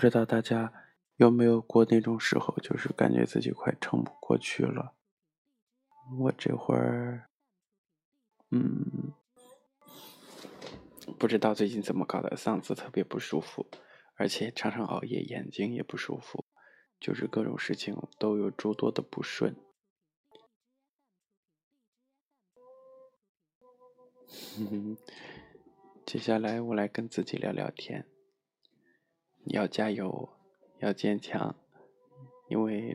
不知道大家有没有过那种时候，就是感觉自己快撑不过去了。我这会儿，嗯，不知道最近怎么搞的，嗓子特别不舒服，而且常常熬夜，眼睛也不舒服，就是各种事情都有诸多的不顺。接下来我来跟自己聊聊天。要加油，要坚强，因为，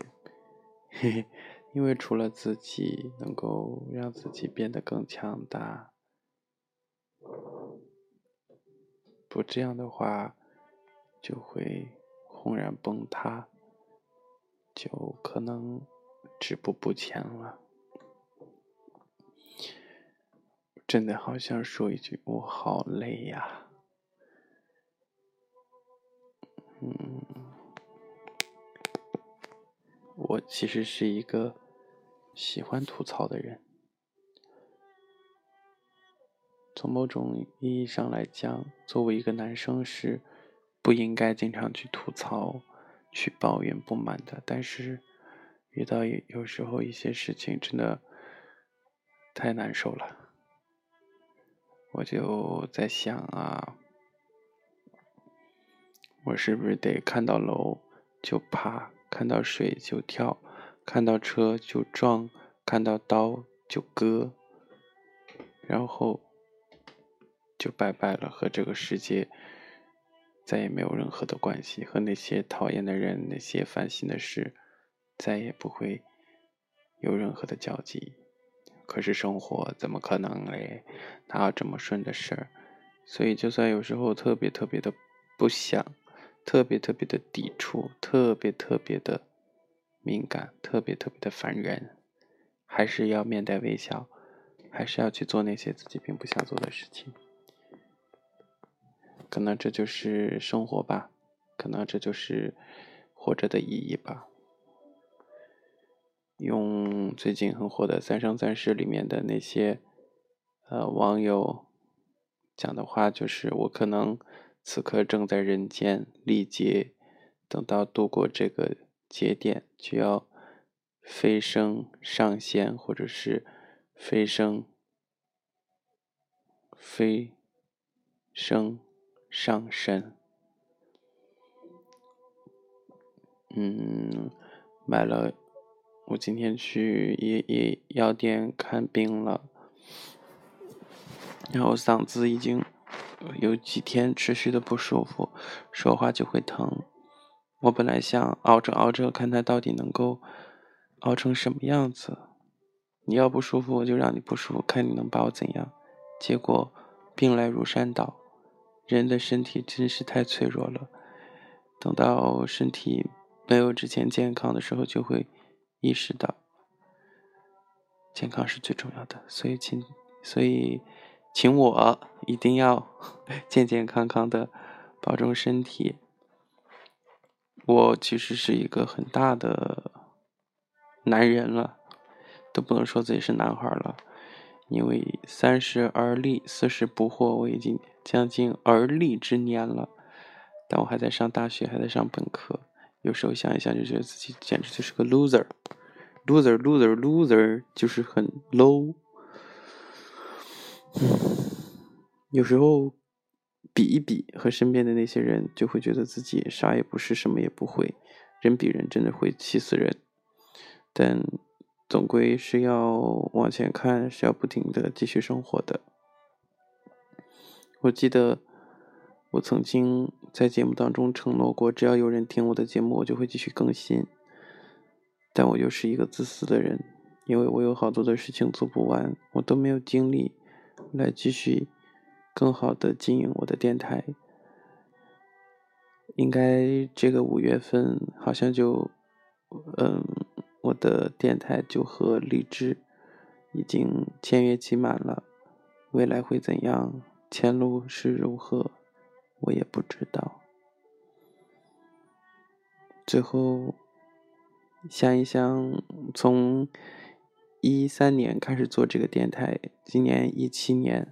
嘿嘿，因为除了自己能够让自己变得更强大，不这样的话，就会轰然崩塌，就可能止步不前了。真的好想说一句，我好累呀。嗯，我其实是一个喜欢吐槽的人。从某种意义上来讲，作为一个男生是不应该经常去吐槽、去抱怨、不满的。但是遇到有时候一些事情真的太难受了，我就在想啊。我是不是得看到楼就爬，看到水就跳，看到车就撞，看到刀就割，然后就拜拜了，和这个世界再也没有任何的关系，和那些讨厌的人、那些烦心的事再也不会有任何的交集。可是生活怎么可能嘞？哪有这么顺的事儿？所以就算有时候特别特别的不想。特别特别的抵触，特别特别的敏感，特别特别的烦人，还是要面带微笑，还是要去做那些自己并不想做的事情。可能这就是生活吧，可能这就是活着的意义吧。用最近很火的《三生三世》里面的那些呃网友讲的话，就是我可能。此刻正在人间历劫，等到度过这个节点，就要飞升上仙，或者是飞升飞升上神。嗯，买了，我今天去医医药店看病了，然后嗓子已经。有几天持续的不舒服，说话就会疼。我本来想熬着熬着，看他到底能够熬成什么样子。你要不舒服，我就让你不舒服，看你能把我怎样。结果病来如山倒，人的身体真是太脆弱了。等到身体没有之前健康的时候，就会意识到健康是最重要的。所以，请，所以。请我一定要 健健康康的保重身体。我其实是一个很大的男人了，都不能说自己是男孩了，因为三十而立，四十不惑，我已经将近而立之年了。但我还在上大学，还在上本科，有时候想一想，就觉得自己简直就是个 loser，loser，loser，loser，就是很 low。有时候比一比和身边的那些人，就会觉得自己啥也不是，什么也不会。人比人真的会气死人，但总归是要往前看，是要不停的继续生活的。我记得我曾经在节目当中承诺过，只要有人听我的节目，我就会继续更新。但我又是一个自私的人，因为我有好多的事情做不完，我都没有精力。来继续更好的经营我的电台，应该这个五月份好像就，嗯，我的电台就和荔枝已经签约期满了，未来会怎样，前路是如何，我也不知道。最后想一想，从。一三年开始做这个电台，今年一七年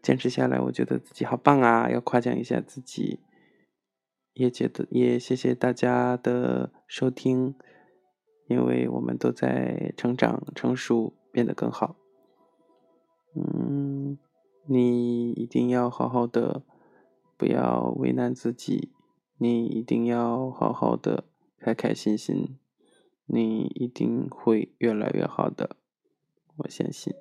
坚持下来，我觉得自己好棒啊！要夸奖一下自己。也觉得也谢谢大家的收听，因为我们都在成长、成熟，变得更好。嗯，你一定要好好的，不要为难自己。你一定要好好的，开开心心。你一定会越来越好的，我相信。